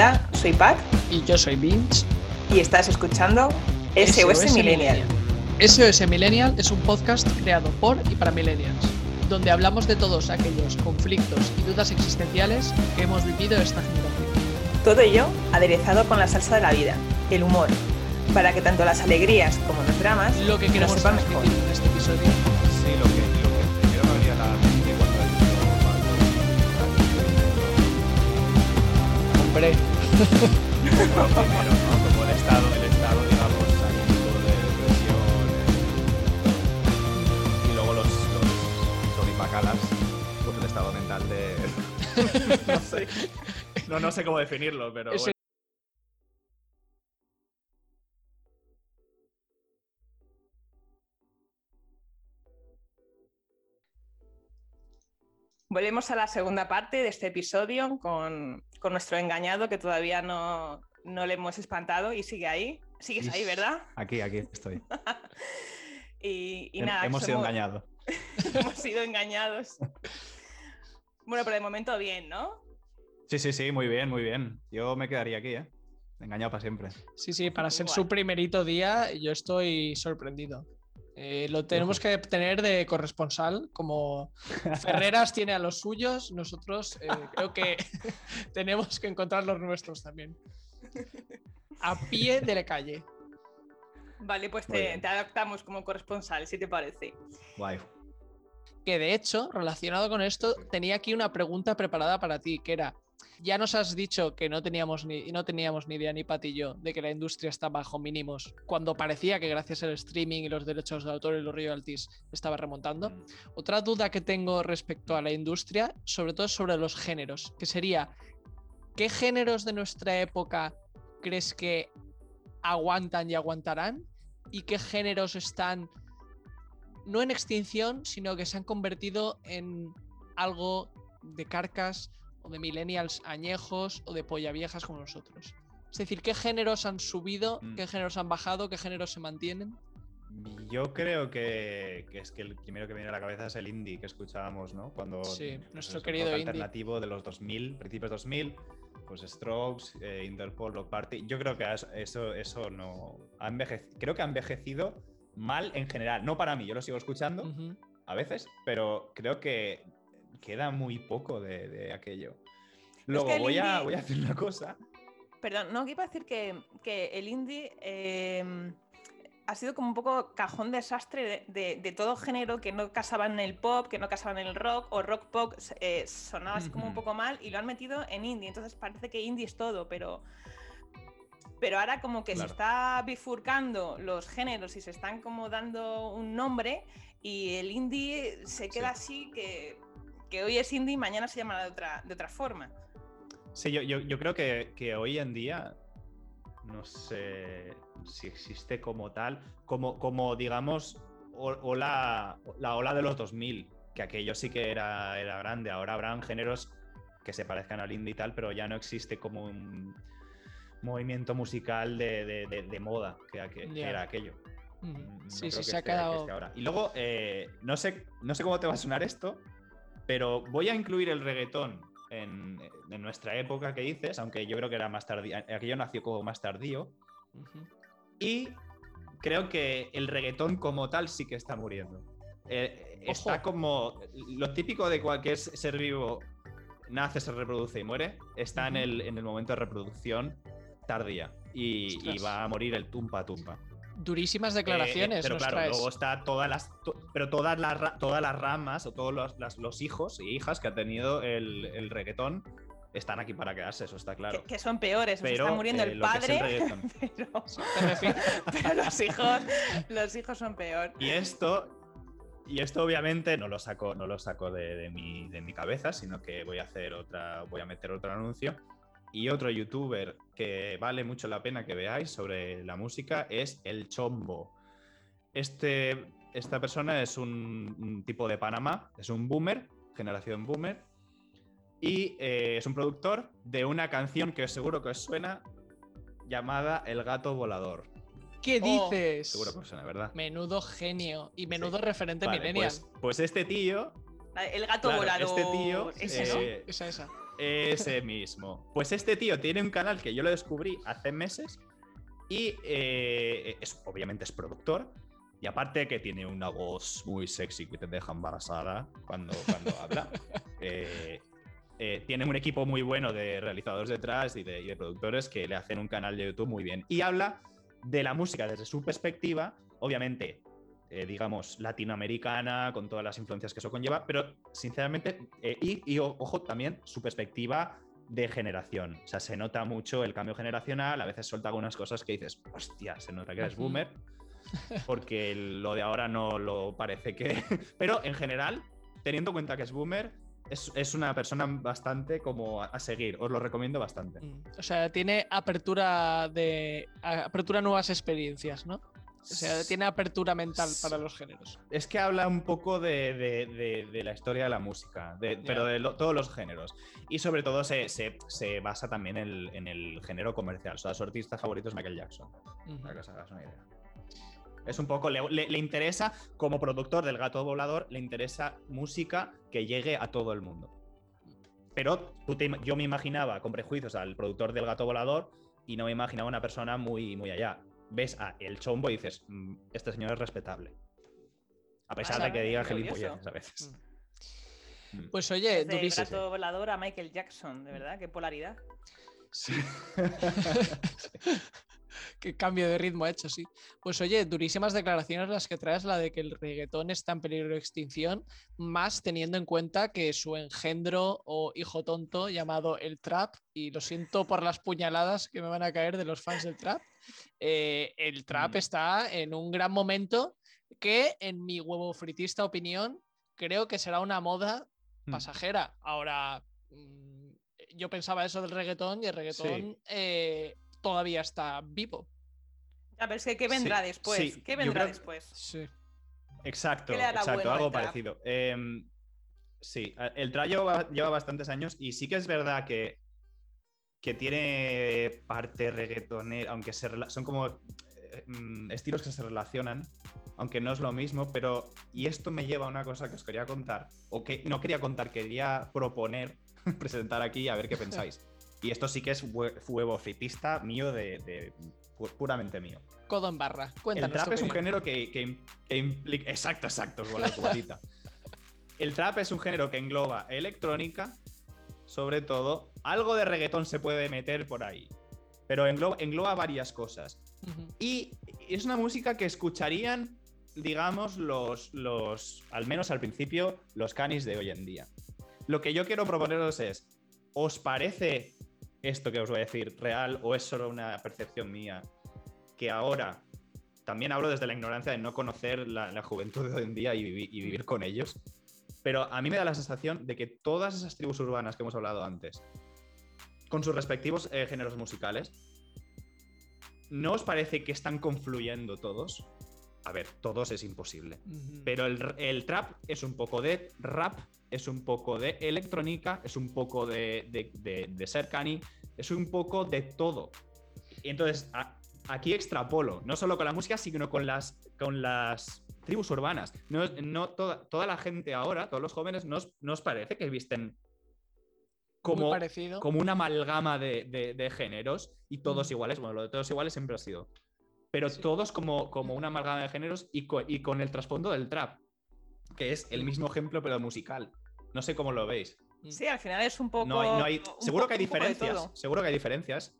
Hola, soy Pac Y yo soy Vince. y estás escuchando SOS, Millennial. SOS Millennial es un podcast creado por y para millennials, donde hablamos de todos aquellos conflictos y dudas existenciales que hemos vivido esta generación. Todo ello aderezado con la salsa de la vida, el humor, para que tanto las alegrías como los dramas Lo que nos queremos sepan transmitir mejor. en este episodio. Sí, lo que, lo que primero me venía a la mente cuando he dicho Hombre, Como el estado, el estado, digamos, saliendo de depresión. y luego los, los choripacalas, pues el estado mental de. no sé. No, no sé cómo definirlo, pero bueno. Volvemos a la segunda parte de este episodio con, con nuestro engañado que todavía no, no le hemos espantado y sigue ahí. Sigues ahí. ¿verdad? Aquí, aquí estoy. Y, y nada, Hemos sido engañados. hemos sido engañados. Bueno, pero de momento bien, ¿no? Sí, sí, sí, muy bien, muy bien. Yo me quedaría aquí, ¿eh? Engañado para siempre. sí, sí, para ser Igual. su primerito día, yo estoy sorprendido. Eh, lo tenemos que tener de corresponsal, como Ferreras tiene a los suyos, nosotros eh, creo que tenemos que encontrar los nuestros también. A pie de la calle. Vale, pues te adaptamos como corresponsal, si te parece. Guay. Que de hecho, relacionado con esto, tenía aquí una pregunta preparada para ti, que era, ya nos has dicho que no teníamos ni, no teníamos ni idea ni patillo de que la industria está bajo mínimos, cuando parecía que gracias al streaming y los derechos de autor y los royalties estaba remontando. Mm. Otra duda que tengo respecto a la industria, sobre todo sobre los géneros, que sería, ¿qué géneros de nuestra época crees que aguantan y aguantarán? ¿Y qué géneros están no en extinción, sino que se han convertido en algo de carcas o de millennials añejos o de polla viejas como nosotros? Es decir, ¿qué géneros han subido? Mm. ¿Qué géneros han bajado? ¿Qué géneros se mantienen? Yo creo que, que es que el primero que me viene a la cabeza es el indie que escuchábamos, ¿no? Cuando Sí, nuestro es querido indie. alternativo de los 2000, principios 2000, pues Strokes, eh, Interpol, Rock Party. Yo creo que eso, eso no ha envejecido. Creo que ha envejecido mal en general. No para mí, yo lo sigo escuchando a veces, pero creo que queda muy poco de, de aquello. Luego voy, a, voy a hacer una cosa. Perdón, no, que iba a decir que, que el indie eh, ha sido como un poco cajón desastre de, de- de todo género que no casaba en el pop, que no casaba en el rock, o rock pop eh, sonaba así como un poco mal y lo han metido en indie. Entonces parece que indie es todo, pero. Pero ahora como que Claro. se está bifurcando los géneros y se están como dando un nombre y el indie se queda así que, que hoy es indie y mañana se llamará de otra, de otra forma. Sí, yo, yo, yo creo que, que hoy en día, no sé si existe como tal, como, como digamos, o- ola, la ola de los 2000, que aquello sí que era, era grande. Ahora habrán géneros que se parezcan al indie y tal, pero ya no existe como un movimiento musical de, de- de- de moda que, era aquello. Mm, no Sí, sí, se ha quedado. ahora. Y luego, eh, no, sé, no sé cómo te va a sonar esto, pero voy a incluir el reggaetón en, en nuestra época que dices, aunque yo creo que era más tardío. Aquello nació como más tardío. Y creo que el reggaetón como tal sí que está muriendo. Eh, está como. Lo típico de cualquier ser vivo nace, se reproduce y muere. Está en, el, en el momento de reproducción tardía. Y, y va a morir el tumpa tumpa. Durísimas Eh, eh, declaraciones pero nos claro, traes. luego está todas las, to- pero todas las, todas las ramas o todos los, las- los hijos y hijas que ha tenido el, el reggaetón están aquí para quedarse, eso está claro. Que, que son peores, o sea, Pero, está muriendo eh, el el padre, pero los hijos, los hijos son peor. Y esto, y esto obviamente no lo saco, no lo saco de, de mi, de mi cabeza, sino que voy a hacer otra, voy a meter otro anuncio. Y otro youtuber que vale mucho la pena que veáis sobre la música es El Chombo. Este, esta persona es un, un tipo de Panamá, es un boomer, generación boomer, y eh, es un productor de una canción que seguro que os suena llamada El Gato Volador. ¿Qué Oh, dices? Seguro que os suena, ¿verdad? Menudo genio y menudo referente Vale, millennial. pues, pues este tío El gato Claro, volador. este tío, ese, ¿no? eh, Esa, esa. Ese mismo. Pues este tío tiene un canal que yo lo descubrí hace meses y eh, es, obviamente es productor. Y aparte que tiene una voz muy sexy que te deja embarazada cuando, cuando habla. Eh, eh, tiene un equipo muy bueno de realizadores detrás y de, y de productores que le hacen un canal de YouTube muy bien. Y habla de la música desde su perspectiva, obviamente eh, digamos, latinoamericana, con todas las influencias que eso conlleva, pero sinceramente, eh, y, ojo, también su perspectiva de generación. O sea, se nota mucho el cambio generacional, a veces suelta algunas cosas que dices, hostia, se nota que eres boomer, porque lo de ahora no lo parece que... pero en general, teniendo en cuenta que es boomer, es, una persona bastante como a, seguir, os lo recomiendo bastante. Mm, o sea, tiene apertura de apertura a nuevas experiencias, ¿no? O sea, tiene apertura mental para los géneros. Es que habla un poco de, la historia de la música, pero de todos los géneros. Y sobre todo se, basa también en el, género comercial. O sea, su artista favorito es Michael Jackson. Para que os hagas una idea. Es un poco, le, interesa, como productor del gato volador, le interesa música que llegue a todo el mundo. Pero yo me imaginaba con prejuicios al productor del gato volador y no me imaginaba una persona muy, muy allá ves a el chombo y dices, mm, este señor es respetable. A pesar de que diga gilipolleces a veces. Mm. Mm. Pues oye, Desde el volador a Michael Jackson, de verdad, qué polaridad. Sí. Qué cambio de ritmo ha hecho, sí. Pues oye, durísimas declaraciones las que traes, la de que el reggaetón está en peligro de extinción, más teniendo en cuenta que su engendro o hijo tonto llamado el trap, y lo siento por las puñaladas que me van a caer de los fans del trap, eh, el trap mm. está en un gran momento que, en mi huevo fritista opinión, creo que será una moda mm. pasajera. Ahora, mm, yo pensaba eso del reggaetón y el reggaetón eh, todavía está vivo. A ver, ¿qué vendrá después? ¿Qué vendrá después? Sí. Exacto, exacto, algo parecido. Em, sí, el trap lleva, bastantes años y sí que es verdad que, que tiene parte reggaetonera, aunque son como eh, mm, estilos que se relacionan, aunque no es lo mismo, pero y esto me lleva a una cosa que os quería contar, o que no quería contar, quería proponer, presentar aquí a ver qué pensáis. Y esto sí que es huevo fritista mío de, puramente mío. Codo en barra. Cuéntanos. El trap es un género que, implica. Exacto, exacto, El trap es un género que engloba electrónica, sobre todo. Algo de reggaetón se puede meter por ahí. Pero engloba, varias cosas. Y es una música que escucharían, digamos, los, los. Al menos al principio, los canis de hoy en día. Lo que yo quiero proponeros es. ¿Os parece esto que os voy a decir real o es solo una percepción mía? Que ahora, también hablo desde la ignorancia de no conocer la, juventud de hoy en día y, vivir con ellos, pero a mí me da la sensación de que todas esas tribus urbanas que hemos hablado antes, con sus respectivos eh, géneros musicales, ¿no os parece que están confluyendo todos? A ver, todos es imposible. Pero el, trap es un poco de rap, es un poco de electrónica, es un poco de, de, de, ser cani, es un poco de todo. Y entonces, aquí extrapolo, no solo con la música, sino con las, con las tribus urbanas. No, no toda, toda la gente ahora, todos los jóvenes, nos, nos parece que visten como, como una amalgama de, géneros y todos iguales. Bueno, lo de todos iguales siempre ha sido pero todos como, como una amalgama de géneros y, y con el trasfondo del trap, que es el mismo ejemplo pero musical. No sé cómo lo veis. Mm. Sí, al final es un poco. No hay, seguro que hay diferencias. Seguro que hay diferencias.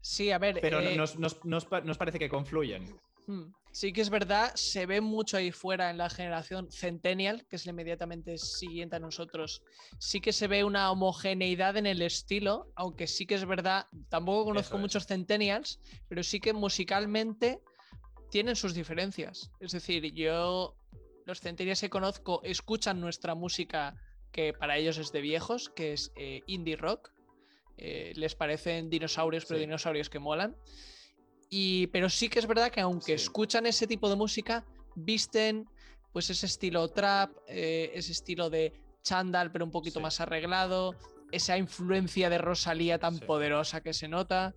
Sí, a ver. Pero eh, nos, nos, nos, parece que confluyen. Hmm. Sí que es verdad, se ve mucho ahí fuera en la generación Centennial, que es la inmediatamente siguiente a nosotros. Sí que se ve una homogeneidad en el estilo, aunque sí que es verdad, tampoco conozco muchos Centennials, pero sí que musicalmente tienen sus diferencias. Es decir, yo, los Centennials que conozco, escuchan nuestra música que para ellos es de viejos, que es eh, indie rock. Eh, les parecen dinosaurios, pero dinosaurios que molan pero sí que es verdad que aunque escuchan ese tipo de música, visten pues ese estilo trap, eh, ese estilo de chandal, pero un poquito más arreglado, esa influencia de Rosalía tan poderosa que se nota.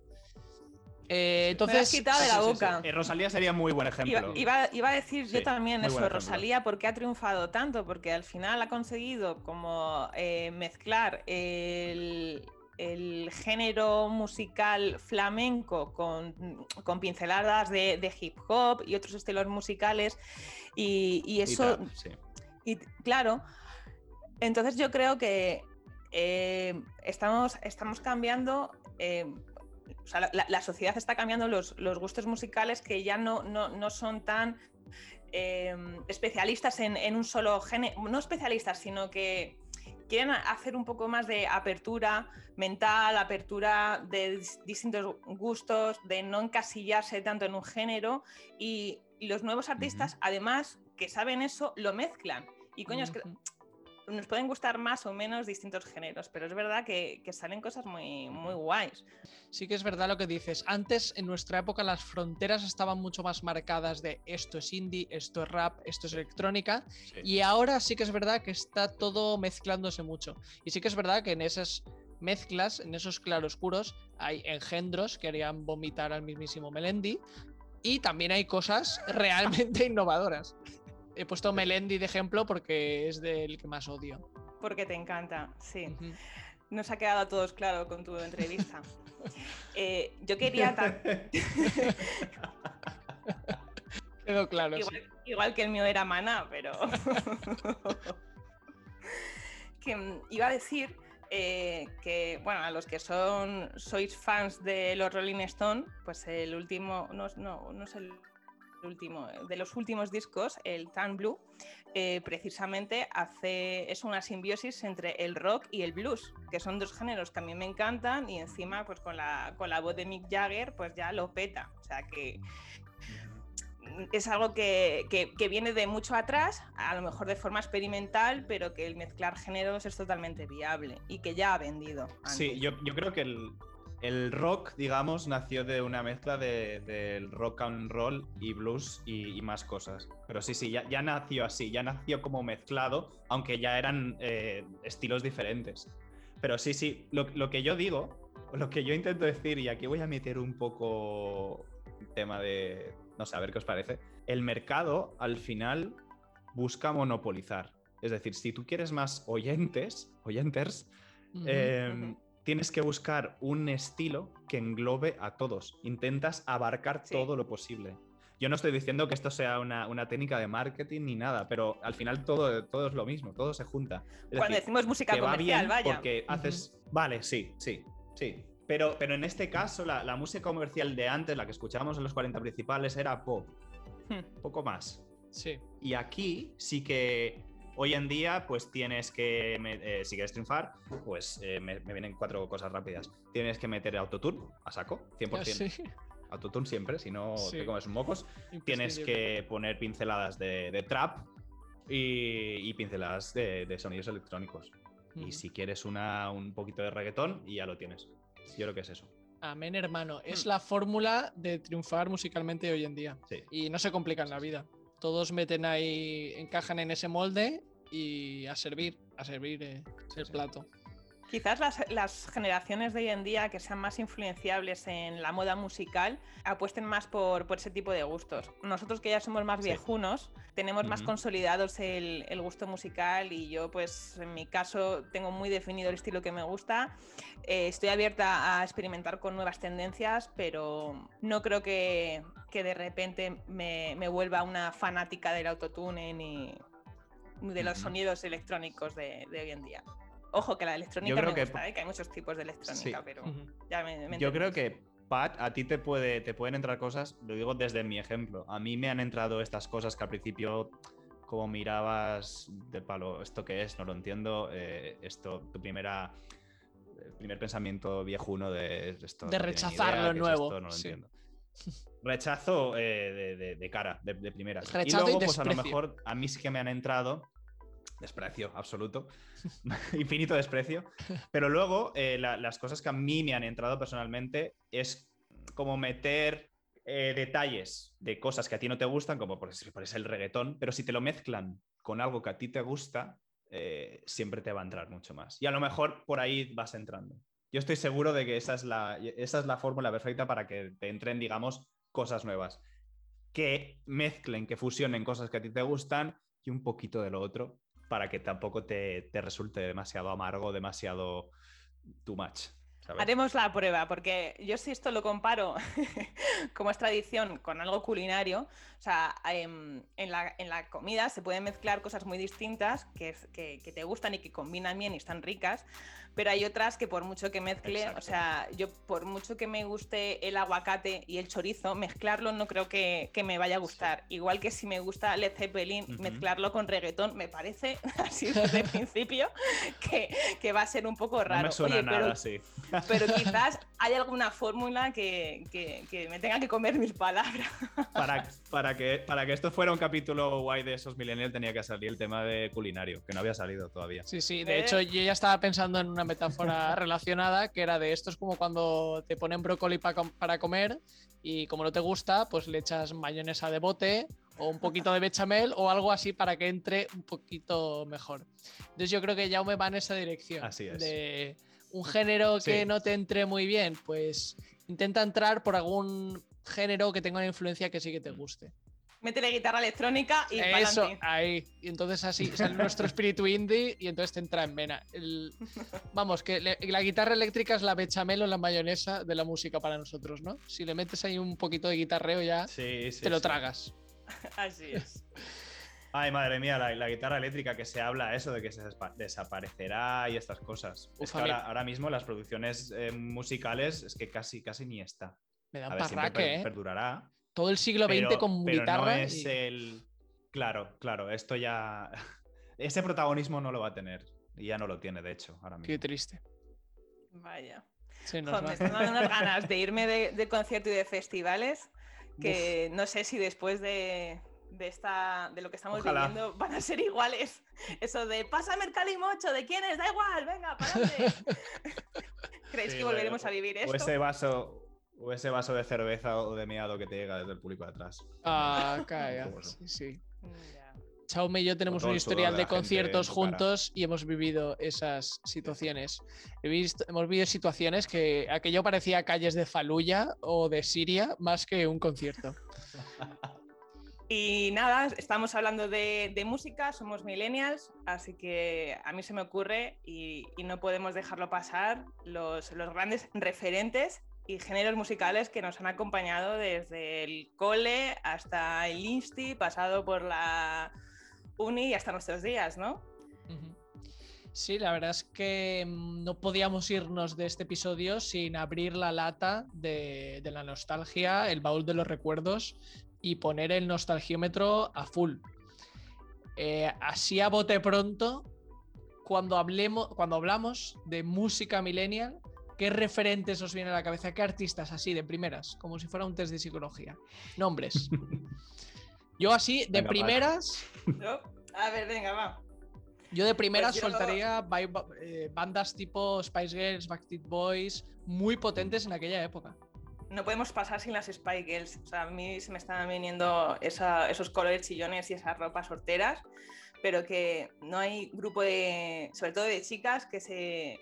Eh, entonces, Me lo has quitado de la Sí, sí, sí. boca. Eh, Rosalía sería muy buen ejemplo. Iba, iba- iba a decir yo también eso. Rosalía, porque ha triunfado tanto, porque al final ha conseguido como eh, mezclar el, el género musical flamenco con, con pinceladas de, de hip hop y otros estilos musicales y, y Y eso, sí. y claro, entonces yo creo que eh, estamos, estamos cambiando, eh, o sea, la sociedad está cambiando los, los gustos musicales que ya no, no, no son tan eh, especialistas en, en un solo género, no especialistas, sino que quieren hacer un poco más de apertura mental, apertura de dis- distintos gustos, de no encasillarse tanto en un género y, los nuevos artistas, además que saben eso, lo mezclan. Y coño, es que. Nos pueden gustar más o menos distintos géneros, pero es verdad que, que salen cosas muy, muy guays. Sí que es verdad lo que dices. Antes, en nuestra época, las fronteras estaban mucho más marcadas de esto es indie, esto es rap, esto es electrónica. Sí. Y ahora sí que es verdad que está todo mezclándose mucho. Y sí que es verdad que en esas mezclas, en esos claroscuros, hay engendros que harían vomitar al mismísimo Melendi. Y también hay cosas realmente innovadoras. He puesto Melendi de ejemplo porque es del que más odio. Porque te encanta, sí. Nos ha quedado a todos claro con tu entrevista. Eh, yo quería Quedó claro. sí. igual, que el mío era Mana, pero que mm, iba a decir eh, que, bueno, a los que son sois fans de los Rolling Stone, pues el último, no, no, no es el último, de los últimos discos, el Tan Blue, eh, precisamente hace, es una simbiosis entre el rock y el blues, que son dos géneros que a mí me encantan y encima pues con la, con la voz de Mick Jagger pues ya lo peta, o sea que es algo que, que- que viene de mucho atrás, a lo mejor de forma experimental, pero que el mezclar géneros es totalmente viable y que ya ha vendido. Sí, yo, yo creo que el, el rock, digamos, nació de una mezcla de- del rock and roll y blues y, y más cosas. Pero sí, sí, ya, ya nació así, ya nació como mezclado, aunque ya eran eh, estilos diferentes. Pero sí, sí, lo, lo que yo digo, lo que yo intento decir, y aquí voy a meter un poco tema de, no sé, a ver qué os parece, el mercado al final busca monopolizar. Es decir, si tú quieres más oyentes, eh, ujú. Tienes que buscar un estilo que englobe a todos. Intentas abarcar Sí. todo lo posible. Yo no estoy diciendo que esto sea una, una técnica de marketing ni nada, pero al final todo, todo es lo mismo, todo se junta. Es Cuando decir, decimos música va comercial, vaya. porque haces... Vale, sí, sí, sí. Pero, pero en este caso, la, la música comercial de antes, la que escuchábamos en los 40 principales, era pop, Hmm. poco más. Sí. Y aquí sí que hoy en día, pues tienes que, eh, si quieres triunfar, pues eh, me, me vienen cuatro cosas rápidas. Tienes que meter autotune a saco, 100%. Sí. Autotune siempre, si no Sí. te comes un mocos. Tienes que poner pinceladas de, de trap y, y pinceladas de, de sonidos electrónicos. Y si quieres una, un poquito de reggaetón, y ya lo tienes. Yo creo que es eso. Amén, hermano. Es Hmm. la fórmula de triunfar musicalmente hoy en día. Sí. Y no se complican la vida. Todos meten ahí, encajan en ese molde y a servir, a servir eh, el sí. plato. Quizás las, las generaciones de hoy en día que sean más influenciables en la moda musical apuesten más por, por ese tipo de gustos. Nosotros que ya somos más Sí. viejunos, tenemos más consolidados el, el gusto musical y yo pues en mi caso tengo muy definido el estilo que me gusta. Eh, estoy abierta a experimentar con nuevas tendencias, pero no creo que, que de repente me, me vuelva una fanática del autotune ni ni de los sonidos electrónicos de, de hoy en día. Ojo, que la electrónica creo me que- gusta, ¿eh? que hay muchos tipos de electrónica, Sí. pero ya me, me Yo creo que, Pat, a ti te, puede, te pueden entrar cosas, lo digo desde mi ejemplo. A mí me han entrado estas cosas que al principio, como mirabas de palo, ¿esto qué es? No lo entiendo. eh, esto, tu primera. El primer pensamiento viejuno de esto. De no rechazar idea, lo ¿qué es nuevo, esto? No lo sí. entiendo. Rechazo eh, de, de- de cara, de, de primera. Rechazo y y luego, pues a lo mejor a mí sí que me han entrado. Desprecio, absoluto. Infinito desprecio. Pero luego, eh, la- las cosas que a mí me han entrado personalmente es como meter eh, detalles de cosas que a ti no te gustan, como por por ejemplo, el reggaetón, pero si te lo mezclan con algo que a ti te gusta, siempre te va a entrar mucho más. Y a lo mejor por ahí vas entrando. Yo estoy seguro de que esa es la, esa es la fórmula perfecta para que te entren, digamos, cosas nuevas. Que mezclen, que fusionen cosas que a ti te gustan y un poquito de lo otro para que tampoco te, te resulte demasiado amargo, demasiado too much. ¿sabes? Haremos la prueba, porque yo si esto lo comparo como es tradición con algo culinario, o sea, em, en, la, en la comida se pueden mezclar cosas muy distintas que, que- que te gustan y que combinan bien y están ricas, pero hay otras que por mucho que mezcle, Exacto. o sea, yo por mucho que me guste el aguacate y el chorizo, mezclarlo no creo que, que me vaya a gustar. Igual que si me gusta Led Zeppelin, Ujú. mezclarlo con reggaetón, me parece, así desde el principio, que, que va a ser un poco raro. No me suena Oye, nada pero así. pero quizás hay alguna fórmula que, que- que me tenga que comer mis palabras. Para, para, que, para que esto fuera un capítulo guay de esos millennials tenía que salir el tema de culinario, que no había salido todavía. Sí, sí, de ¿Eh? hecho yo ya estaba pensando en una metáfora relacionada que era de esto es como cuando te ponen brócoli pa com- para comer y como no te gusta, pues le echas mayonesa de bote o un poquito de bechamel o algo así para que entre un poquito mejor. Entonces yo creo que Jaume va en esa dirección. Así es. De un género que no te entre muy bien, pues intenta entrar por algún género que tenga una influencia que sí que te guste. Métele guitarra electrónica y Eso, pa'lante. ahí. Y entonces así sale nuestro espíritu indie y entonces te entra en vena. El- Vamos, que le- la guitarra eléctrica es la bechamel o la mayonesa de la música para nosotros, ¿no? Si le metes ahí un poquito de guitarreo ya Sí, sí, te lo sí. tragas. Así es. Ay, madre mía, la, la guitarra eléctrica que se habla eso de que se desaparecerá y estas cosas. Uf, es que ahora, ahora mismo las producciones eh, musicales es que casi, casi ni está. Me da A un parraque, per- ¿eh? perdurará. Todo el siglo XX pero- con pero guitarra. No es y- el. Claro, claro, esto ya. Ese protagonismo no lo va a tener. Y ya no lo tiene, de hecho, ahora mismo. Qué triste. Vaya. Sí, nos Joder, va. me están dando unas ganas de irme de, de concierto y de festivales que no sé si después de, de esta, de lo que estamos Ojalá. viviendo van a ser iguales. Eso de pásame el calimocho, ¿de quién es? Da igual, venga, para ¿Creéis Sí, que o- volveremos a vivir O esto? ese vaso. O ese vaso de cerveza o de meado que te llega desde el público de atrás. Ah, calla. Sí, sí. Chaume y yo tenemos un historial de conciertos juntos y hemos vivido esas situaciones. He visto, hemos vivido situaciones que aquello parecía calles de Faluya o de Siria más que un concierto. Y nada, estamos hablando de, de música, somos millennials, así que a mí se me ocurre y, y no podemos dejarlo pasar los, los grandes referentes y géneros musicales que nos han acompañado desde el cole hasta el insti, pasado por la uni y hasta nuestros días, ¿no? Sí, la verdad es que mm, no podíamos irnos de este episodio sin abrir la lata de, de la nostalgia, el baúl de los recuerdos y poner el nostalgiómetro a full. Eh, así a bote pronto, cuando, hablemos, cuando hablamos de música millennial, ¿qué referentes os viene a la cabeza? ¿Qué artistas así de primeras? Como si fuera un test de psicología. Nombres. Yo así, de Venga, va. primeras, ¿No? A ver, venga, va. yo de primeras Pues yo- soltaría eh, bandas tipo Spice Girls, Backstreet Boys, muy potentes en aquella época. No podemos pasar sin las Spy Girls. O sea, a mí se me están viniendo esa- esos colores chillones y esas ropas horteras, pero que no hay grupo de, sobre todo de chicas, que se,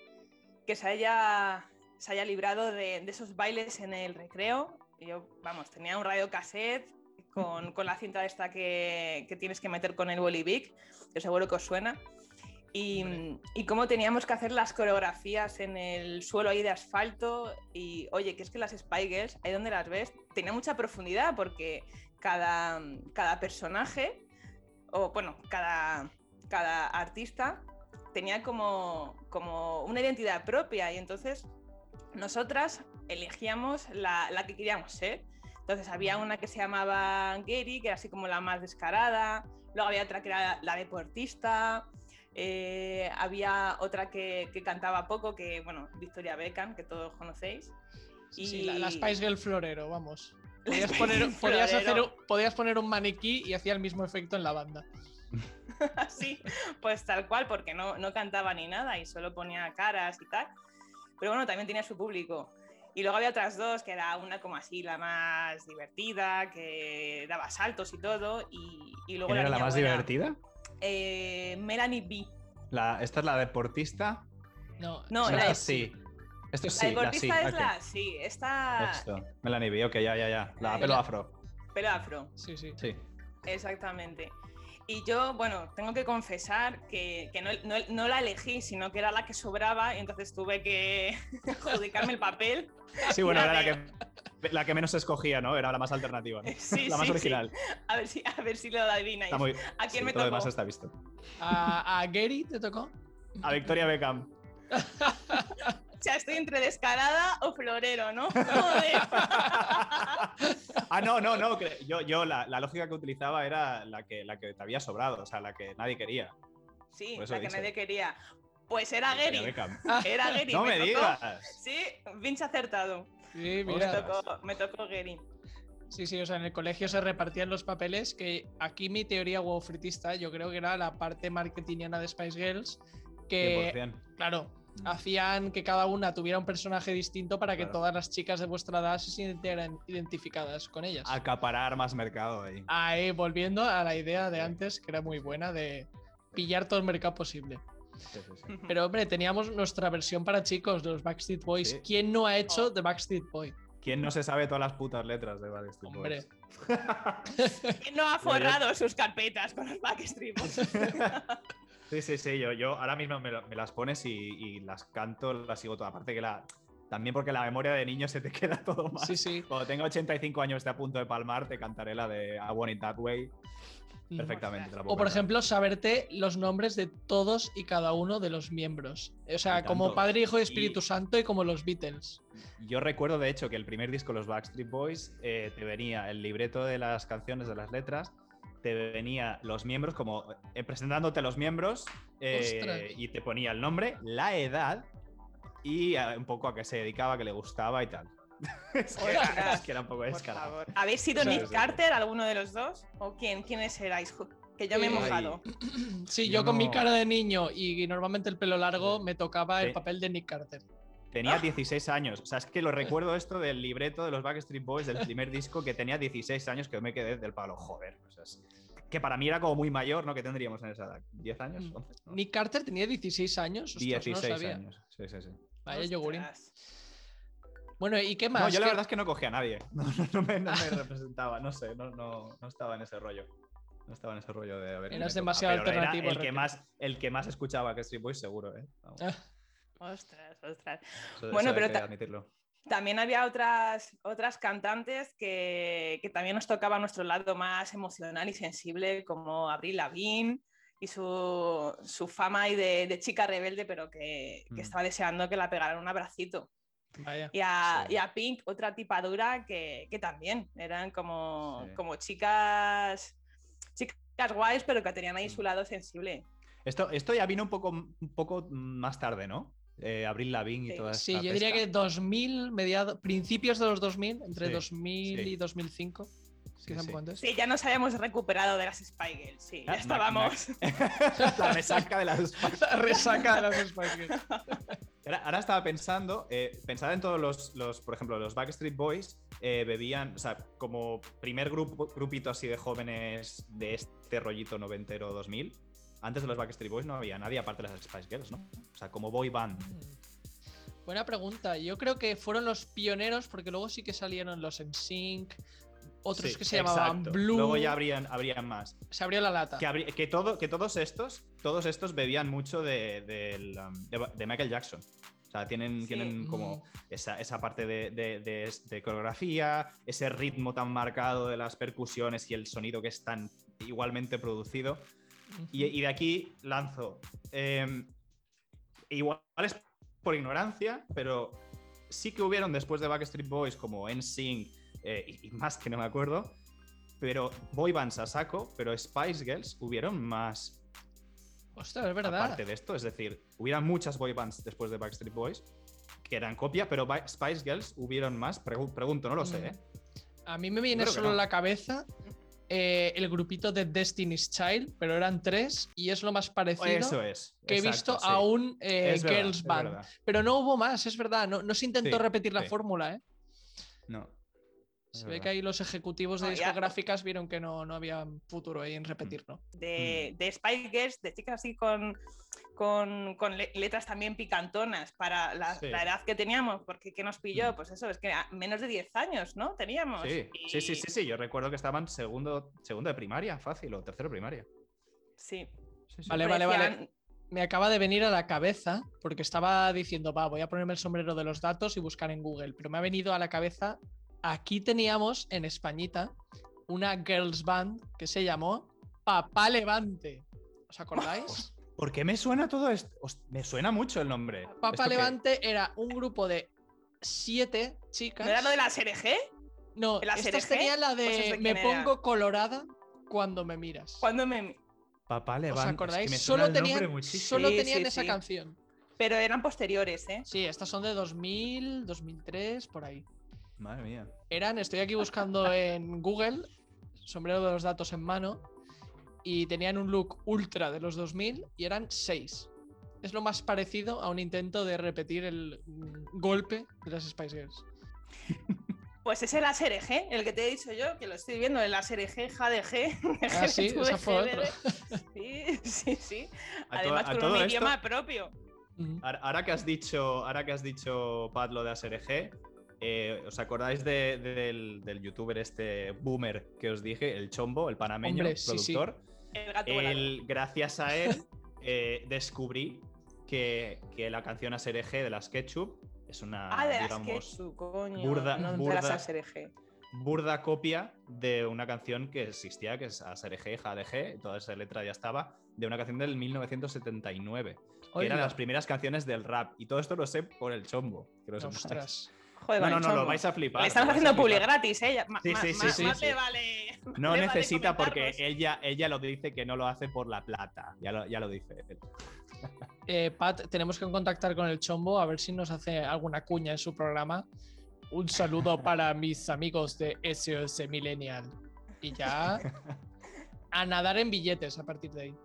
que se, haya, se haya librado de, de esos bailes en el recreo. Yo, vamos, tenía un radio cassette con, con la cinta esta que, que tienes que meter con el bolivic, que seguro que os suena. Y, y cómo teníamos que hacer las coreografías en el suelo ahí de asfalto. Y oye, que es que las Spy Girls, ahí donde las ves, tenía mucha profundidad porque cada, cada personaje, o bueno, cada, cada artista tenía como, como una identidad propia. Y entonces nosotras elegíamos la, la que queríamos ser. Entonces había una que se llamaba Gary, que era así como la más descarada. Luego había otra que era la deportista. eh, había otra que, que cantaba poco, que, bueno, Victoria Beckham, que todos conocéis. Sí, sí, la, la Y- Spice Girl florero, vamos. Podías poner, podías hacer podías poner un maniquí y hacía el mismo efecto en la banda. Sí, pues tal cual, porque no, no cantaba ni nada y solo ponía caras y tal. Pero bueno, también tenía su público. Y luego había otras dos, que era una como así, la más divertida, que daba saltos y todo. Y, y luego ¿Quién era la más buena. divertida? Eh, Melanie B. La, ¿Esta es la deportista? No, No, la era- de- sí. Esto es La sí, la sí. deportista es la sí, esta Esto. Melanie B, ok, ya, ya, ya. La pelo afro. pelo afro. Sí, sí. Sí. Exactamente. Y yo, bueno, tengo que confesar que, que no, no- no la elegí, sino que era la que sobraba y entonces tuve que adjudicarme el papel. Sí, bueno, era la que, la que menos se escogía, ¿no? Era la más alternativa. ¿no? Sí, la más sí, original. A ver si, a ver si lo adivináis. Está muy. ¿A quién sí, me todo lo demás tocó? está visto. ¿A, a Gary te tocó? A Victoria Beckham. O sea, estoy entre descarada o florero, ¿no? Joder. ah, no, no, no. Yo, yo la, la lógica que utilizaba era la que, la que te había sobrado, o sea, la que nadie quería. Sí, la que nadie quería. Pues era Gary. Era Gary. No me digas. Sí, pinche acertado. Sí, Me mira. tocó, me tocó Gary. Sí, sí, o sea, en el colegio se repartían los papeles, que aquí mi teoría huevo fritista, yo creo que era la parte marketingiana de Spice Girls, que, 100%. claro, hacían que cada una tuviera un personaje distinto para que Claro. todas las chicas de vuestra edad se sintieran identificadas con ellas. Acaparar más mercado ahí. Ahí, volviendo a la idea de Sí. antes, que era muy buena, de pillar todo el mercado posible. Sí, sí, sí. Pero hombre, teníamos nuestra versión para chicos, los Backstreet Boys. Sí. ¿Quién no ha hecho Oh. de Backstreet Boy? ¿Quién no se sabe todas las putas letras de Backstreet Hombre. Boys? ¿Quién no ha forrado sus carpetas con los Backstreet Boys? Sí, sí, sí, yo, yo ahora mismo me, las pones y, y las canto, las sigo todas. Aparte que la. También porque la memoria de niño se te queda todo más. Sí, sí. Cuando tenga 85 años esté a punto de palmar, te cantaré la de I Want It That Way Mm. perfectamente. puedo O por cantar. ejemplo, saberte los nombres de todos y cada uno de los miembros. O sea, como. Padre, Hijo y Espíritu Y- Santo y como los Beatles. Yo recuerdo, de hecho, que el primer disco, los Backstreet Boys, eh, te venía el libreto de las canciones, de las letras, te venía los miembros, como eh, presentándote los miembros, eh, y te ponía el nombre, la edad y eh, un poco a qué se dedicaba, a qué le gustaba y tal. es, que era, Ostras, es que era un poco descarado. ¿Habéis sido Nick. Carter, alguno de los dos? ¿O quién? ¿Quiénes erais? Que yo me he mojado. Sí, Yo yo, con mi cara de niño y normalmente el pelo largo Sí. me tocaba el Sí. papel de Nick Carter. Tenía 16 años. O sea, es que lo recuerdo esto del libreto de los Backstreet Boys del primer disco que tenía 16 años que yo me quedé del palo. Joder. o sea, es- que para mí era como muy mayor, ¿no? Que tendríamos en esa edad. ¿10 años? Mm. 11, ¿no? Nick Carter tenía 16 años. Ostras, no lo 16 sabía. años. Sí, sí, sí. Vaya yogurín. Bueno, ¿y qué más? No, yo la ¿Qué- verdad es que no cogía a nadie. No, no, no me, no me representaba. No sé, no, no, no estaba en ese rollo. No estaba en ese rollo de haber. Eras demasiado Pero era alternativo, El que, más, el que más escuchaba que Street Boys, seguro, ¿eh? Vamos, Ah, Ostras, ostras. eso- Bueno, eso pero que ta- admitirlo. También había otras, otras cantantes que, que también nos tocaba nuestro lado más emocional y sensible, como Avril Lavigne y su, su fama ahí de, de chica rebelde, pero que, que Mm. estaba deseando que la pegaran un abracito. Vaya. Y a, Sí. y a Pink, otra tipadura que, que también eran como, Sí. como chicas, chicas guays, pero que tenían ahí Mm. su lado sensible. Esto, esto ya vino un poco, un poco más tarde, ¿no? Eh, Abril Lavigne y Sí. toda Sí, esta yo diría que 2000, mediados, principios de los 2000, entre Sí, 2000 sí. y 2005, Sí, sí. Sí, ya nos habíamos recuperado de las Spy Girls, sí, ya Ah, estábamos. La resaca de las La resaca de las Girls. Ahora, ahora estaba pensando, eh, pensad en todos los, los, por ejemplo, los Backstreet Boys eh, bebían, o sea, como primer grupo, grupito así de jóvenes de este rollito noventero 2000, antes de los Backstreet Boys no había nadie aparte de las Spice Girls, ¿no? O sea, como boy band. Buena pregunta. Yo creo que fueron los pioneros porque luego sí que salieron los NSYNC, otros Sí, que se llamaban exacto. Blue. Luego ya habrían, habrían más. Se abrió la lata. Que, todo, que todos estos, todos estos bebían mucho de, um, de- de Michael Jackson. O sea, tienen, Sí. tienen como Mm. esa, esa parte de coreografía, ese ritmo tan marcado de las percusiones y el sonido que es tan igualmente producido. Y, y de aquí lanzo. eh, igual es por ignorancia, pero sí que hubieron después de Backstreet Boys como NSYNC eh, y, y más que no me acuerdo. Pero boy bands a saco, pero Spice Girls hubieron más Ostras, es verdad. aparte de esto. Es decir, hubieran muchas boy bands después de Backstreet Boys que eran copia, pero Spice Girls hubieron más. Pregu- pregunto, no lo sé, Mm. ¿eh? A mí me viene creo solo no. la cabeza eh, el grupito de Destiny's Child, pero eran tres y es lo más parecido Eso es. que he visto sí. a un eh, verdad, Girls Band. Pero no hubo más, es verdad. No, no se intentó Sí, repetir la sí. fórmula, ¿eh? No. Se ve que ahí los ejecutivos de No, discográficas vieron que no, no había futuro ahí en repetirlo. de, de Spy Girls, de chicas así con, con, con le- letras también picantonas para la, Sí. la edad que teníamos, porque ¿qué nos pilló? Mm. Pues eso, es que a menos de 10 años, ¿no? Teníamos. Sí, sí, sí, sí, sí. Yo recuerdo que estaban segundo, segundo de primaria, fácil, o tercero de primaria. Sí. Sí, sí. Vale, vale, vale. Me acaba de venir a la cabeza, porque estaba diciendo, va, voy a ponerme el sombrero de los datos y buscar en Google, pero me ha venido a la cabeza, aquí teníamos en Españita una girls band que se llamó Papá Levante. ¿Os acordáis? ¿Por qué me suena todo esto? Os- Me suena mucho el nombre. Papá. Levante era un grupo de siete chicas. ¿No era lo de la SRG? No, ¿El estas ASRG? tenían la de Pues de Me era. pongo colorada cuando me miras. Cuando me... Papá ¿Os Levante. es que acordáis? me solo suena el nombre tenían, muchísimo. solo Sí, tenían sí, esa sí. canción. Pero eran posteriores, ¿eh? Sí, estas son de 2000, 2003, por ahí. Madre mía. Eran, estoy aquí buscando en Google, sombrero de los datos en mano, y tenían un look ultra de los 2000 y eran seis. Es lo más parecido a un intento de repetir el golpe de las Spice Girls. Pues es el ASRG, el que te he dicho yo, que lo estoy viendo, el ASRG, JDG. Ah, sí, GDG, esa fue otra. Sí, sí, sí. A Además con todo un esto- idioma propio. Ahora que has dicho, ahora que has dicho, Pat, lo de ASRG, eh, ¿os acordáis de- del, del youtuber este boomer que os dije, el Chombo, el panameño Hombre, sí, sí. productor? El gato volador. Él, gracias a él, eh, descubrí que, que la canción ASRG de las Ketchup es una, Ah, de las digamos, Ketchup, coño. burda- no de burda- las burda copia de una canción que existía, que es ASRG, JDG, toda esa letra ya estaba, de una canción del 1979, que eran las primeras canciones del rap. Y todo esto lo sé por el Chombo. que lo ostras. Joder, No, no, no, lo vais a flipar. Le estamos haciendo publi gratis, ¿eh? Ma- Sí, ma- sí, ma- sí, sí, más sí. le vale. No le vale necesita porque ella, ella lo dice que no lo hace por la plata. Ya lo, ya lo dice él. Eh, Pat, tenemos que contactar con el Chombo a ver si nos hace alguna cuña en su programa. Un saludo para mis amigos de SOS Millennial. Y ya a nadar en billetes a partir de ahí.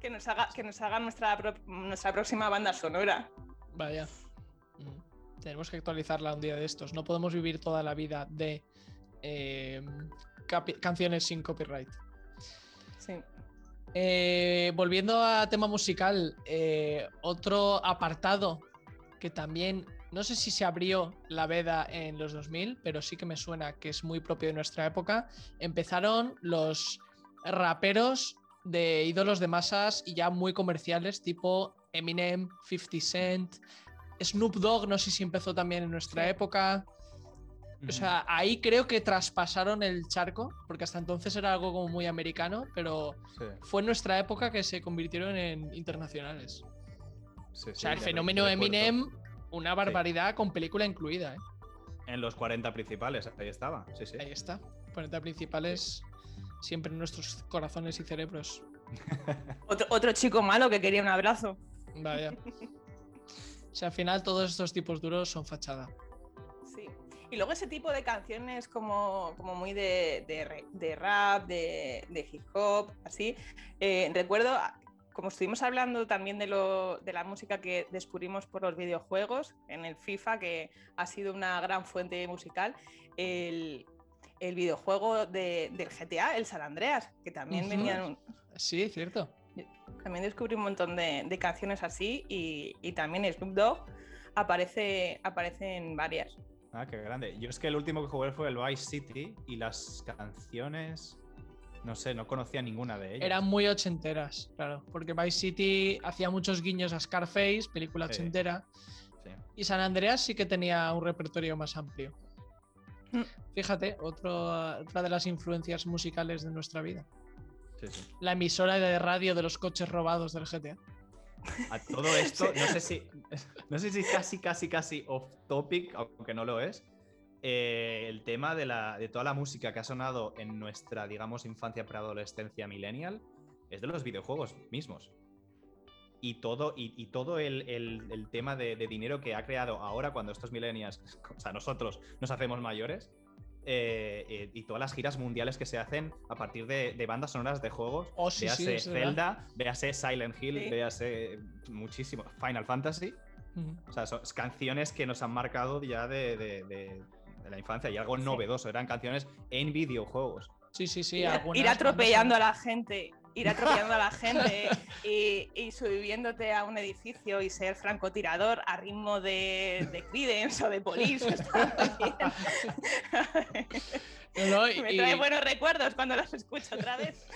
Que nos haga, que nos haga nuestra, nuestra próxima banda sonora. Vaya. Tenemos que actualizarla un día de estos. No podemos vivir toda la vida de eh, canciones sin copyright. Sí. Eh, volviendo a tema musical, eh, otro apartado que también, no sé si se abrió la veda en los 2000, pero sí que me suena que es muy propio de nuestra época, empezaron los raperos de ídolos de masas y ya muy comerciales, tipo Eminem, 50 Cent, Snoop Dogg, no sé si empezó también en nuestra Sí. época. O sea, ahí creo que traspasaron el charco, porque hasta entonces era algo como muy americano, pero Sí, fue en nuestra época que se convirtieron en internacionales. sí, O sea, el fenómeno. Eminem, una barbaridad con película incluida. ¿eh? En los 40 principales, ahí estaba. Sí, sí. Ahí está. 40 principales siempre en nuestros corazones y cerebros. Otro, otro chico malo que quería un abrazo. Vaya. O sea, al final todos estos tipos duros son fachada. Sí. Y luego ese tipo de canciones como, como muy de, de rap, de, de hip hop, así. eh, recuerdo, como estuvimos hablando también de, lo, de la música que descubrimos por los videojuegos, en el FIFA, que ha sido una gran fuente musical, el, el videojuego de- del GTA, el San Andreas, que también Ujú. venían... Sí, cierto. También descubrí un montón de, de canciones así y, y también Snoop Dogg aparece, aparece en varias. Ah, qué grande. Yo es que el último que jugué fue el Vice City y las canciones. No sé, no conocía ninguna de ellas. Eran muy ochenteras, claro. Porque Vice City hacía muchos guiños a Scarface, película Sí. ochentera. Sí. Y San Andreas sí que tenía un repertorio más amplio. Mm. Fíjate, otro- otra de las influencias musicales de nuestra vida. Sí, sí. La emisora de radio de los coches robados del GTA. A todo esto, no sé si. No sé si casi, casi, casi off topic, aunque no lo es. eh, el tema de, la, de toda la música que ha sonado en nuestra, digamos, infancia preadolescencia millennial es de los videojuegos mismos. Y todo, y, y todo el, el- el tema de, de dinero que ha creado ahora cuando estos millennials, o sea, nosotros nos hacemos mayores, eh, eh, y todas las giras mundiales que se hacen a partir de, de bandas sonoras de juegos. Oh, sí, sí, véase verdad. Zelda, véase Silent Hill, Sí. véase muchísimo Final Fantasy. O sea, son canciones que nos han marcado ya de, de- la infancia y algo novedoso, eran canciones en videojuegos. Sí, sí, sí. ir, atropellando a la gente, ir atropellando a la gente y, y subiéndote a un edificio y ser francotirador a ritmo de, de Creedence o de Police. No, y- Me trae buenos recuerdos cuando los escucho otra vez.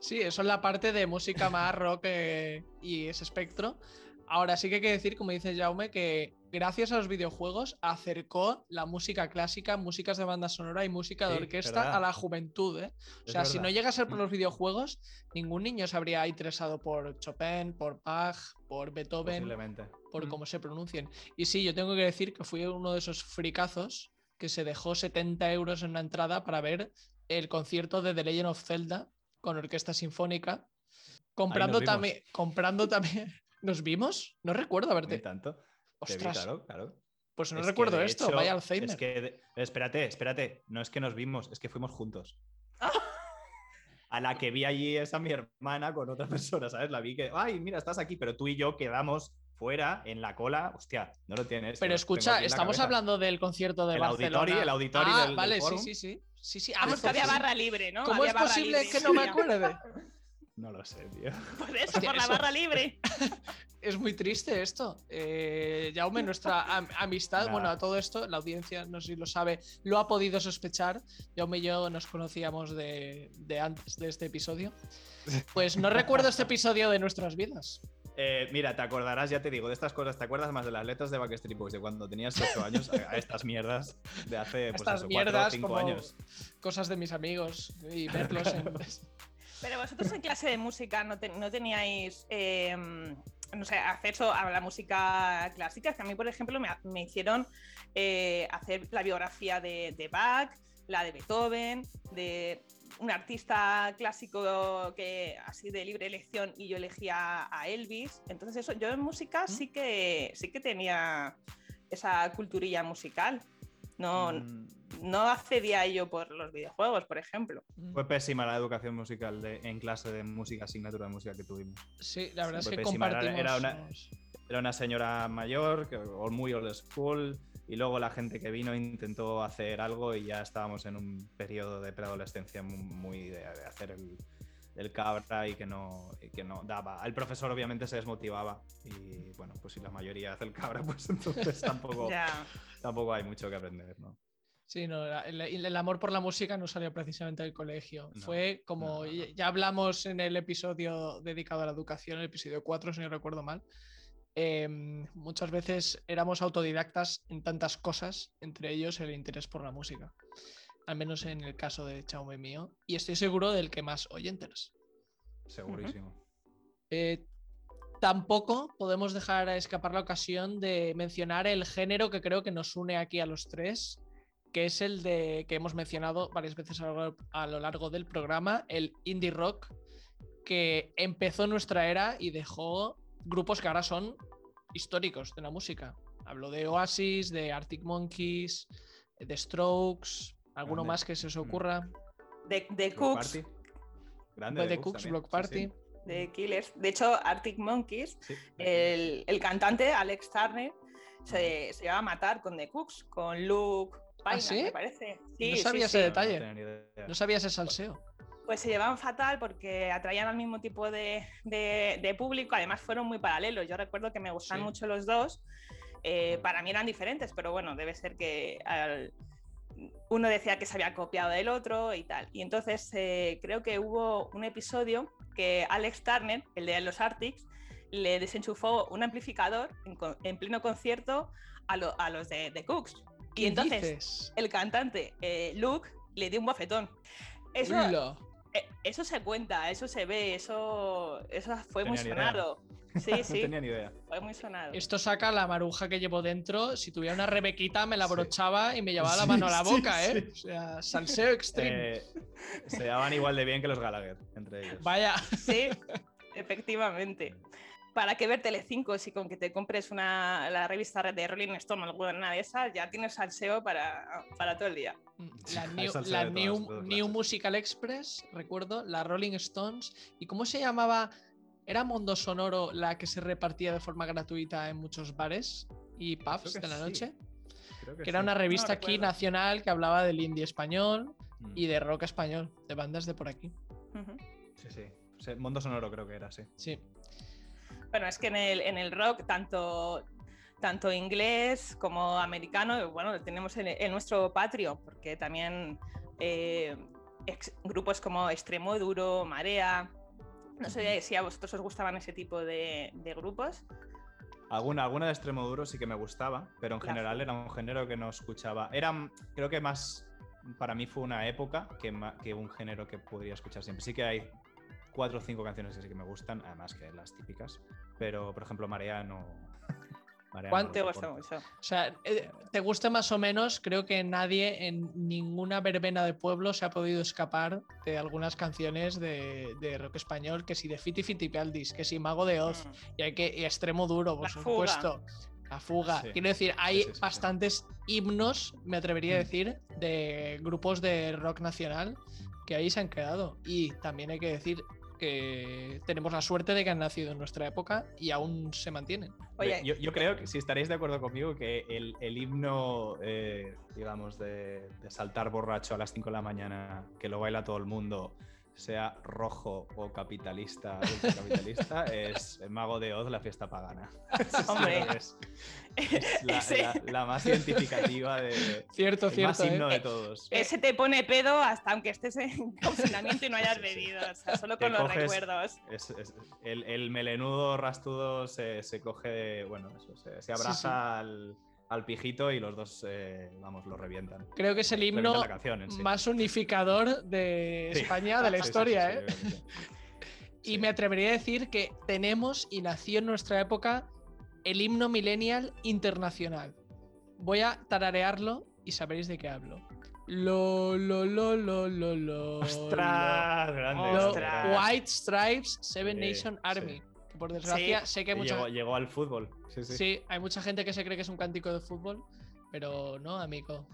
Sí, eso es la parte de música más rock eh, y ese espectro. Ahora sí que hay que decir, como dice Jaume, que gracias a los videojuegos acercó la música clásica, músicas de banda sonora y música de orquesta verdad. a la juventud. ¿eh? O Es sea, si no llega a ser por Mm. los videojuegos, ningún niño se habría interesado por Chopin, por Bach, por Beethoven, por Mm. cómo se pronuncien. Y sí, yo tengo que decir que fui uno de esos fricazos que se dejó 70 euros en una entrada para ver el concierto de The Legend of Zelda con orquesta sinfónica. Comprando también. Comprando también. ¿Nos vimos? No recuerdo Ni haberte. tanto. Te vi, Ostras, claro, claro. pues no Es recuerdo esto, hecho, vaya Alzheimer. Es que, de- espérate, espérate. No es que nos vimos, es que fuimos juntos. A la que vi allí es a mi hermana con otra persona, ¿sabes? La vi que, ay, mira, estás aquí, pero tú y yo quedamos fuera en la cola. Hostia, no lo tienes. Pero escucha, estamos hablando del concierto de El Barcelona. auditori- el auditori ah, del- del vale, sí, sí, sí. Sí, sí. ah, Vamos, que había barra libre, ¿no? ¿Cómo Había es posible libre que no me acuerde? No lo sé, tío. Por eso, Hostia, por la eso- barra libre. Es muy triste esto. Eh, Jaume, nuestra am- amistad, Nada. bueno, a todo esto, la audiencia, no sé si lo sabe, lo ha podido sospechar. Jaume y yo nos conocíamos de, de antes de este episodio. Pues no recuerdo este episodio de nuestras vidas. Eh, mira, te acordarás, ya te digo, de estas cosas, ¿te acuerdas más de las letras de Backstreet Boys de cuando tenías 8 años a, a estas mierdas de hace, pues Estas eso, 4 o mierdas 5 como años? cosas de mis amigos y verlos en... Pero vosotros en clase de música no, te- no teníais eh, no sé, acceso a la música clásica. Que a mí, por ejemplo, me, me hicieron eh, hacer la biografía de, de Bach, la de Beethoven, de un artista clásico que así de libre elección y yo elegía a Elvis. Entonces eso, yo en música sí que sí que tenía esa culturilla musical. No, Mm, no accedía a ello por los videojuegos, por ejemplo. Fue pésima la educación musical de- en clase de música, asignatura de música que tuvimos. Sí, la verdad Fue es que pésima, compartimos... era una- Era una señora mayor, que, o muy old school, y luego la gente que vino intentó hacer algo y ya estábamos en un periodo de preadolescencia mu- muy de, de hacer el, el cabra y que, no, y que no daba. El profesor obviamente se desmotivaba y bueno, pues si la mayoría hace el cabra, pues entonces tampoco, Ya. tampoco hay mucho que aprender, ¿no? Sí, no, el, el amor por la música no salió precisamente del colegio. No, Fue como, no, no, ya- no. ya hablamos en el episodio dedicado a la educación, el episodio 4, si no recuerdo mal. em, muchas veces éramos autodidactas en tantas cosas, entre ellos el interés por la música. Al menos en el caso de Chaume mío. Y estoy seguro del que más oyentes. Segurísimo. Eh, tampoco podemos dejar escapar la ocasión de mencionar el género que creo que nos une aquí a los tres, que es el de que hemos mencionado varias veces a lo, largo- a lo largo del programa, el indie rock, que empezó nuestra era y dejó grupos que ahora son históricos de la música. Hablo de Oasis, de Arctic Monkeys, de Strokes, alguno Grande. más que se os Mm. ocurra, De, de Cooks, Party. Grande. de de Cooks, Block Party. sí. de Killers. De hecho, Arctic Monkeys, Sí, el, el cantante Alex Turner se, se lleva a matar con The Cooks, con Luke Payne, ¿Ah, sí? me parece. No Sí, sabía sí, ese sí. detalle. idea. No sabía ese salseo. Pues se llevaban fatal porque atraían al mismo tipo de, de- de público, además fueron muy paralelos. Yo recuerdo que me gustan Sí. mucho los dos. Eh, para mí eran diferentes, pero bueno, debe ser que al- uno decía que se había copiado del otro y tal. Y entonces eh, creo que hubo un episodio que Alex Turner, el de los Arctics, le desenchufó un amplificador en, pleno concierto a, lo- a los de, de Cooks. Y ¿Qué entonces dices? el cantante eh, Luke le dio un bofetón. Eso, eh, eso se cuenta, eso se ve, eso, eso fue muy Tenía idea. Sonado. Sí, No sí, tenía ni idea. fue muy sonado. Esto saca la maruja que llevo dentro. Si tuviera una rebequita, me la Sí. brochaba y me llevaba la Sí, mano a la sí, boca, ¿eh? sí. O sea, salseo extreme. Eh, se daban igual de bien que los Gallagher, entre ellos. Vaya. Sí, efectivamente. ¿Para qué ver Telecinco si con que te compres una, la revista de Rolling Stone o alguna de esas ya tienes salseo para, para todo el día? La New, salseo la todas- New- todas New clases. Musical Express, recuerdo, la Rolling Stones. ¿Y cómo se llamaba? ¿Era Mundo Sonoro la que se repartía de forma gratuita en muchos bares y pubs de la sí. noche? Creo que que era una revista aquí recuerdo. nacional que hablaba del indie español Mm, y de rock español, de bandas de por aquí. Sí, sí. Sí, Mundo Sonoro creo que era, sí. Sí. Bueno, es que en el, en el rock, tanto, tanto inglés como americano, bueno, lo tenemos en, en nuestro patrio, porque también eh, ex- grupos como Extremo Duro, Marea. No sé si a vosotros os gustaban ese tipo de, de grupos. Alguna, alguna de extremo duro sí que me gustaba, pero en general era un género que no escuchaba. Era, creo que más, para mí fue una época que, que un género que podría escuchar siempre. Sí que hay cuatro o cinco canciones que sí que me gustan, además que las típicas, pero por ejemplo Marea no... Marea no ¿Cuán- lo Te gusta mucho. O sea, eh, te guste más o menos, creo que nadie en ninguna verbena de pueblo se ha podido escapar de algunas canciones de, de rock español, que si de Fiti Fitipaldis, que si Mago de Oz, Mm. y hay que y extremo duro, por La supuesto. La fuga. Sí. Quiero decir, hay Sí, sí, sí, sí. bastantes himnos, me atrevería a Mm. decir, de grupos de rock nacional que ahí se han quedado. Y también hay que decir que tenemos la suerte de que han nacido en nuestra época y aún se mantienen. Oye, Yo, yo creo que si estaréis de acuerdo conmigo que el, el himno, eh, digamos, de, de saltar borracho a las 5 de la mañana, que lo baila todo el mundo, sea rojo o capitalista, capitalista, es el Mago de Oz, la fiesta pagana. Hombre. es, es la, Ese- la- la más identificativa de Cierto, el cierto. más ¿eh? himno de todos. ese te pone pedo hasta aunque estés en confinamiento y no hayas Sí, sí. bebido. O sea, solo Te con los coges- recuerdos. Es- es- el, el melenudo rastudo se, se coge, bueno, eso, se, se abraza Sí, sí. Al, al pijito y los dos, eh, vamos, lo revientan. Creo que es el himno la canción sí. más unificador de Sí. España, de la historia, ¿eh? Y me atrevería a decir que tenemos y nació en nuestra época el himno millennial internacional. Voy a tararearlo y sabréis de qué hablo. Lo, lo, lo, lo, lo, lo. ¡Ostras! Grande. lo- Ostras. White Stripes, Seven Sí, Nation. Army. Por desgracia, sé que hay mucha, llegó, llegó al fútbol. Sí, sí. sí, hay mucha gente que se cree que es un cántico de fútbol, pero no, amigo.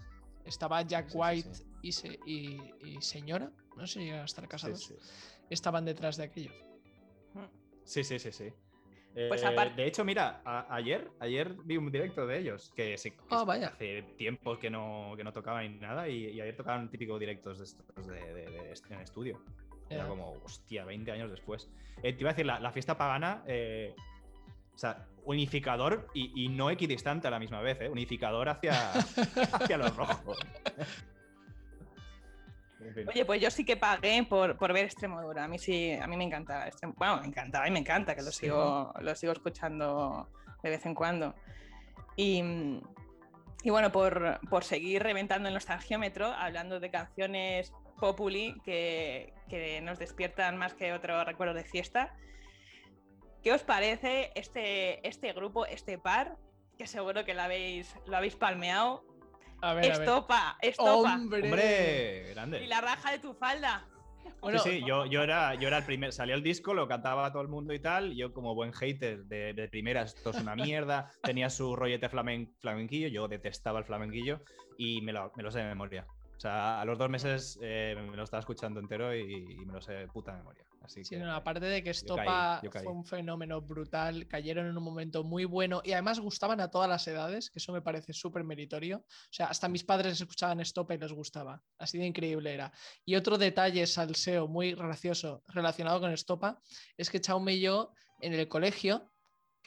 Estaba Jack Sí, sí, White sí. Y, se- y- y señora, no sé si llegan a estar casados, sí. estaban detrás de aquello. Sí, sí, sí, sí. Pues Eh, de hecho, mira, a- ayer, ayer vi un directo de ellos, que, sí, que Ah, vaya. hace tiempo que no, que no tocaban ni nada, y, y ayer tocaban típicos directos de estos de, de- de est- en estudio. Era como, hostia, 20 años después. Eh, te iba a decir, la, la fiesta pagana, eh, o sea, unificador y, y no equidistante a la misma vez, ¿eh? Unificador hacia, hacia lo rojo. En fin. Oye, pues yo sí que pagué por, por ver Extremodura. A mí sí, a mí me encantaba. Bueno, me encantaba y me encanta, que lo Sí, sigo, lo sigo escuchando de vez en cuando. Y, y bueno, por, por seguir reventando el nostalgiómetro, hablando de canciones populi que, que nos despiertan más que otro recuerdo de fiesta. ¿Qué os parece este, este grupo, este par? Que seguro que lo habéis, lo habéis palmeado. A ver, a ver. Estopa, estopa. ¡Hombre! Hombre, grande. Y la raja de tu falda. Bueno, sí, sí, yo, yo, era, yo era el primer. Salió el disco, lo cantaba todo el mundo y tal. Yo, como buen hater de, de primeras, esto es una mierda. Tenía su rollete flamen, flamenquillo, yo detestaba el flamenquillo y me lo, me lo sé de memoria. O sea, a los dos meses eh, me lo estaba escuchando entero y, y me lo sé de puta memoria. Así Sí, que, no, aparte de que Estopa fue un fenómeno brutal, cayeron en un momento muy bueno y además gustaban a todas las edades, que eso me parece súper meritorio. O sea, hasta mis padres escuchaban Estopa y les gustaba. Así de increíble era. Y otro detalle salseo muy gracioso relacionado con Estopa es que Chaume y yo en el colegio,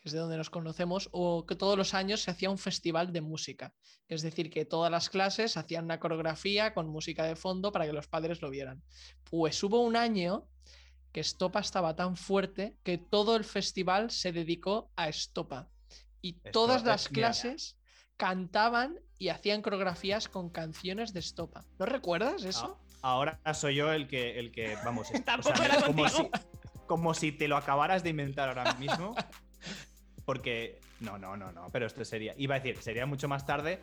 que es de donde nos conocemos, o que todos los años se hacía un festival de música. Es decir, que todas las clases hacían una coreografía con música de fondo para que los padres lo vieran. Pues hubo un año que Estopa estaba tan fuerte que todo el festival se dedicó a Estopa. Y todas las mira. clases cantaban y hacían coreografías con canciones de Estopa. ¿No recuerdas eso? Ah, ahora soy yo el que, el que vamos. Tampoco era como, si, como si te lo acabaras de inventar ahora mismo. Porque. No, no, no, no. Pero esto sería. Iba a decir, sería mucho más tarde.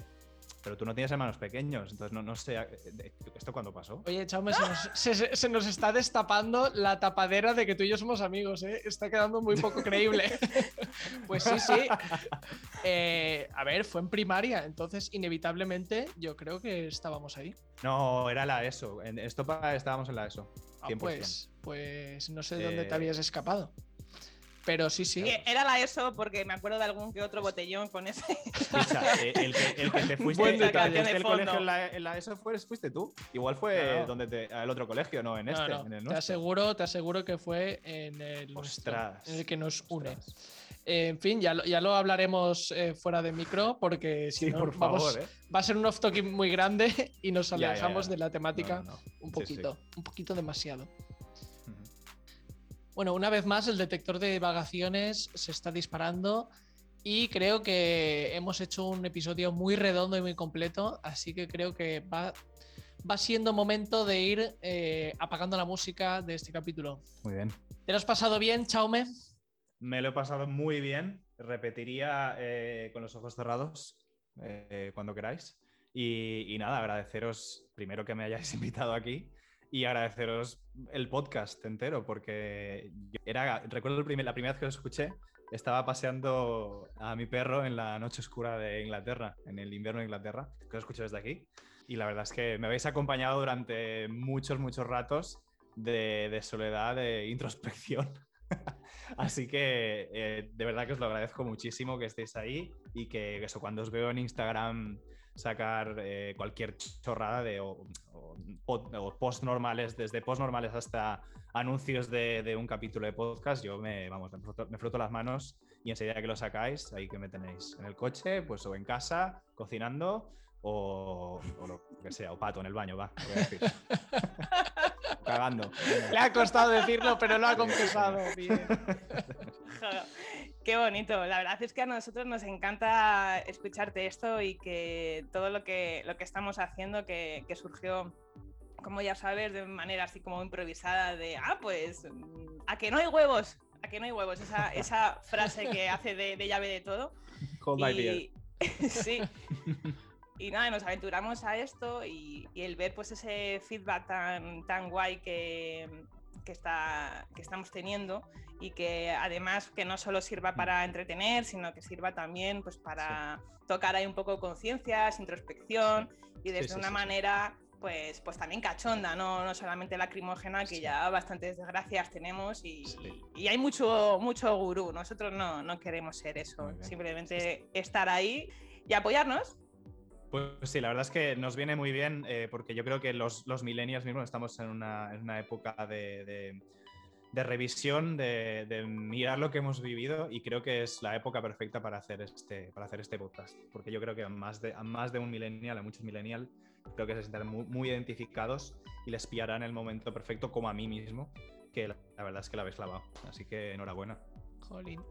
Pero tú no tienes hermanos pequeños. Entonces no, no sé. eh, ¿Esto cuándo pasó? Oye, Chaume, se nos, se- se- se nos está destapando la tapadera de que tú y yo somos amigos, ¿eh? Está quedando muy poco creíble. pues sí, sí. Eh, a ver, fue en primaria, entonces inevitablemente yo creo que estábamos ahí. No, era la ESO. En Estopa estábamos en la ESO. Ah, 100%. pues, pues no sé de dónde te Eh, habías escapado. Pero sí, sí. Que Era la ESO porque me acuerdo de algún que otro botellón con ese. Escucha, eh, el, que, el que te fuiste Buen el detalle. fondo. colegio en la, en la ESO fue- fuiste tú. Igual fue Claro. donde te, al otro colegio, no, en este, no, en el te aseguro, te aseguro que fue en el, nuestro, Ostras, en el que nos une. ostras. Eh, en fin, ya lo, ya lo hablaremos eh, fuera de micro, porque si Sí, no, por vamos- favor, ¿eh? va a ser un off-topic muy grande y nos Ya, ya, alejamos ya. de la temática No, no, no. un Sí, sí. poquito, un poquito demasiado. Bueno, una vez más, el detector de divagaciones se está disparando y creo que hemos hecho un episodio muy redondo y muy completo, así que creo que va, va siendo momento de ir eh, apagando la música de este capítulo. Muy bien. ¿Te lo has pasado bien, Chaume? Me lo he pasado muy bien. Repetiría eh, con los ojos cerrados eh, cuando queráis. Y, y nada, agradeceros primero que me hayáis invitado aquí y agradeceros el podcast entero, porque era, recuerdo el primer- la primera vez que lo escuché, estaba paseando a mi perro en la noche oscura de Inglaterra, en el invierno de Inglaterra, que lo escucho desde aquí. Y la verdad es que me habéis acompañado durante muchos, muchos ratos de, de soledad, de introspección. Así que eh, de verdad que os lo agradezco muchísimo que estéis ahí y que eso, cuando os veo en Instagram sacar eh, cualquier chorrada de o, o pod- o post normales, desde post normales hasta anuncios de, de un capítulo de podcast, yo me, vamos, me froto, me froto las manos y enseguida que lo sacáis, ahí que me tenéis en el coche, pues o en casa, cocinando o, o lo que sea, o pato en el baño, va, voy a decir. Cagando. Le ha costado decirlo, pero lo ha confesado. Bien. Qué bonito. La verdad es que a nosotros nos encanta escucharte esto y que todo lo que, lo que estamos haciendo, que, que surgió, como ya sabes, de manera así como improvisada, de, ah, pues, a que no hay huevos, a que no hay huevos, esa, esa frase que hace de, de llave de todo. Hold my. Y, sí. Y nada, nos aventuramos a esto y, y el ver pues ese feedback tan, tan guay que, que, está, que estamos teniendo y que además que no solo sirva para entretener, sino que sirva también pues para tocar ahí un poco conciencias, introspección y desde sí, una sí, manera pues, pues también cachonda, no, no solamente lacrimógena, que Sí. ya bastantes desgracias tenemos y, Sí. y hay mucho, mucho gurú. Nosotros no, no queremos ser eso, simplemente estar ahí y apoyarnos. Pues sí, la verdad es que nos viene muy bien eh, porque yo creo que los, millennials mismos estamos en una, época de, revisión, de, mirar lo que hemos vivido y creo que es la época perfecta para hacer este, para hacer este podcast. Porque yo creo que a más de, a más de un millennial, a muchos millennials, creo que se sentirán muy, identificados y les pillarán el momento perfecto, como a mí mismo, que la, la verdad es que la habéis clavado. Así que enhorabuena. Jolín.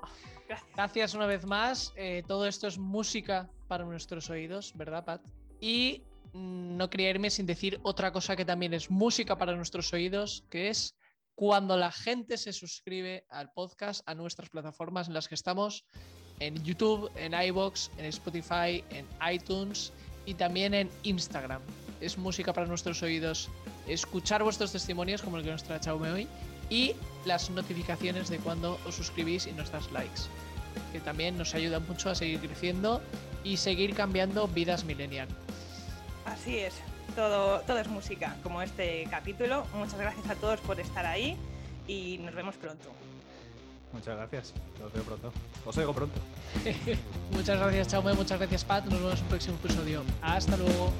Gracias. Gracias una vez más. Eh, todo esto es música para nuestros oídos, ¿verdad, Pat? Y mm, no quería irme sin decir otra cosa que también es música para nuestros oídos, que es cuando la gente se suscribe al podcast, a nuestras plataformas en las que estamos, en YouTube, en iBox, en Spotify, en iTunes y también en Instagram. Es música para nuestros oídos escuchar vuestros testimonios, como el que nos trae Chaume hoy, y las notificaciones de cuando os suscribís y nos das likes, que también nos ayudan mucho a seguir creciendo y seguir cambiando vidas millennial. Así es, todo, todo es música, como este capítulo. Muchas gracias a todos por estar ahí y nos vemos pronto. Muchas gracias. Os veo pronto. Os oigo pronto. muchas gracias, Chaume, muchas gracias, Pat. Nos vemos en un próximo episodio. Hasta luego.